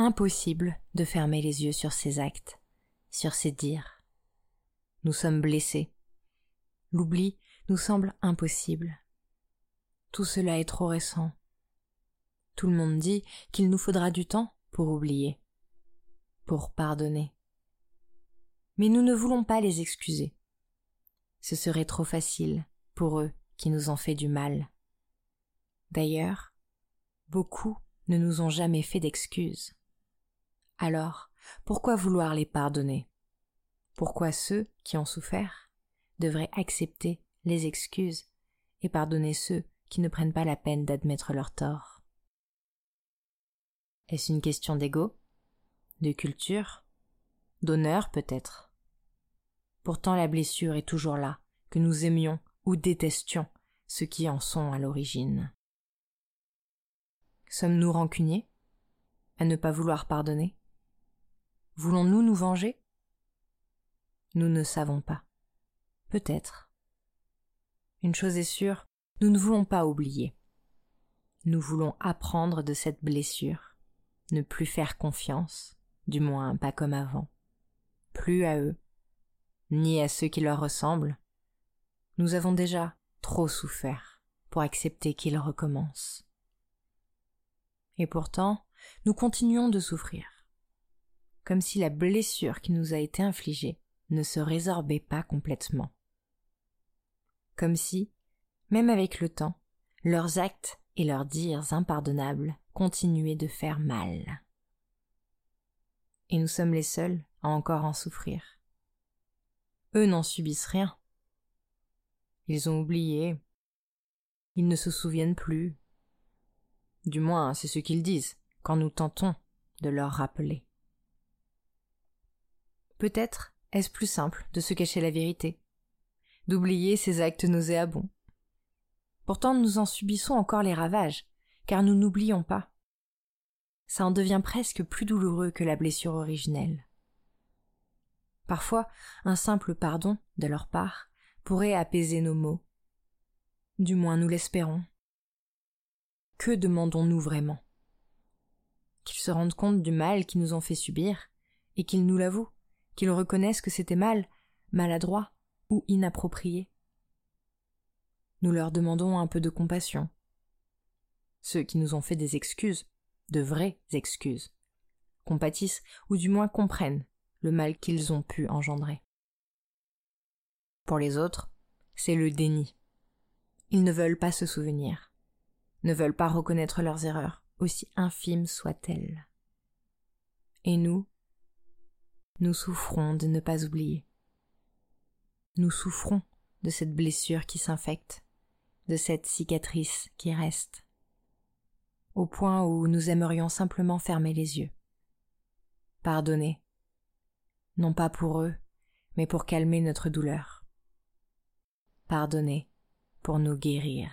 Impossible de fermer les yeux sur ces actes, sur ces dires. Nous sommes blessés. L'oubli nous semble impossible. Tout cela est trop récent. Tout le monde dit qu'il nous faudra du temps pour oublier, pour pardonner. Mais nous ne voulons pas les excuser. Ce serait trop facile pour eux qui nous ont fait du mal. D'ailleurs, beaucoup ne nous ont jamais fait d'excuses. Alors, pourquoi vouloir les pardonner? Pourquoi ceux qui ont souffert devraient accepter les excuses et pardonner ceux qui ne prennent pas la peine d'admettre leur tort? Est-ce une question d'ego De culture D'honneur peut-être? Pourtant la blessure est toujours là, que nous aimions ou détestions ceux qui en sont à l'origine. Sommes-nous rancuniers à ne pas vouloir pardonner? Voulons-nous nous venger? Nous ne savons pas. Peut-être. Une chose est sûre, nous ne voulons pas oublier. Nous voulons apprendre de cette blessure, ne plus faire confiance, du moins pas comme avant, plus à eux, ni à ceux qui leur ressemblent. Nous avons déjà trop souffert pour accepter qu'ils recommencent. Et pourtant, nous continuons de souffrir comme si la blessure qui nous a été infligée ne se résorbait pas complètement. Comme si, même avec le temps, leurs actes et leurs dires impardonnables continuaient de faire mal. Et nous sommes les seuls à encore en souffrir. Eux n'en subissent rien. Ils ont oublié. Ils ne se souviennent plus. Du moins, c'est ce qu'ils disent quand nous tentons de leur rappeler. Peut-être est-ce plus simple de se cacher la vérité, d'oublier ces actes nauséabonds. Pourtant nous en subissons encore les ravages, car nous n'oublions pas. Ça en devient presque plus douloureux que la blessure originelle. Parfois, un simple pardon de leur part pourrait apaiser nos maux. Du moins nous l'espérons. Que demandons-nous vraiment? Qu'ils se rendent compte du mal qu'ils nous ont fait subir, et qu'ils nous l'avouent qu'ils reconnaissent que c'était mal, maladroit ou inapproprié. Nous leur demandons un peu de compassion. Ceux qui nous ont fait des excuses, de vraies excuses, compatissent ou du moins comprennent le mal qu'ils ont pu engendrer. Pour les autres, c'est le déni. Ils ne veulent pas se souvenir, ne veulent pas reconnaître leurs erreurs, aussi infimes soient-elles. Et nous, nous souffrons de ne pas oublier. Nous souffrons de cette blessure qui s'infecte, de cette cicatrice qui reste, au point où nous aimerions simplement fermer les yeux. Pardonner, non pas pour eux, mais pour calmer notre douleur. Pardonner pour nous guérir.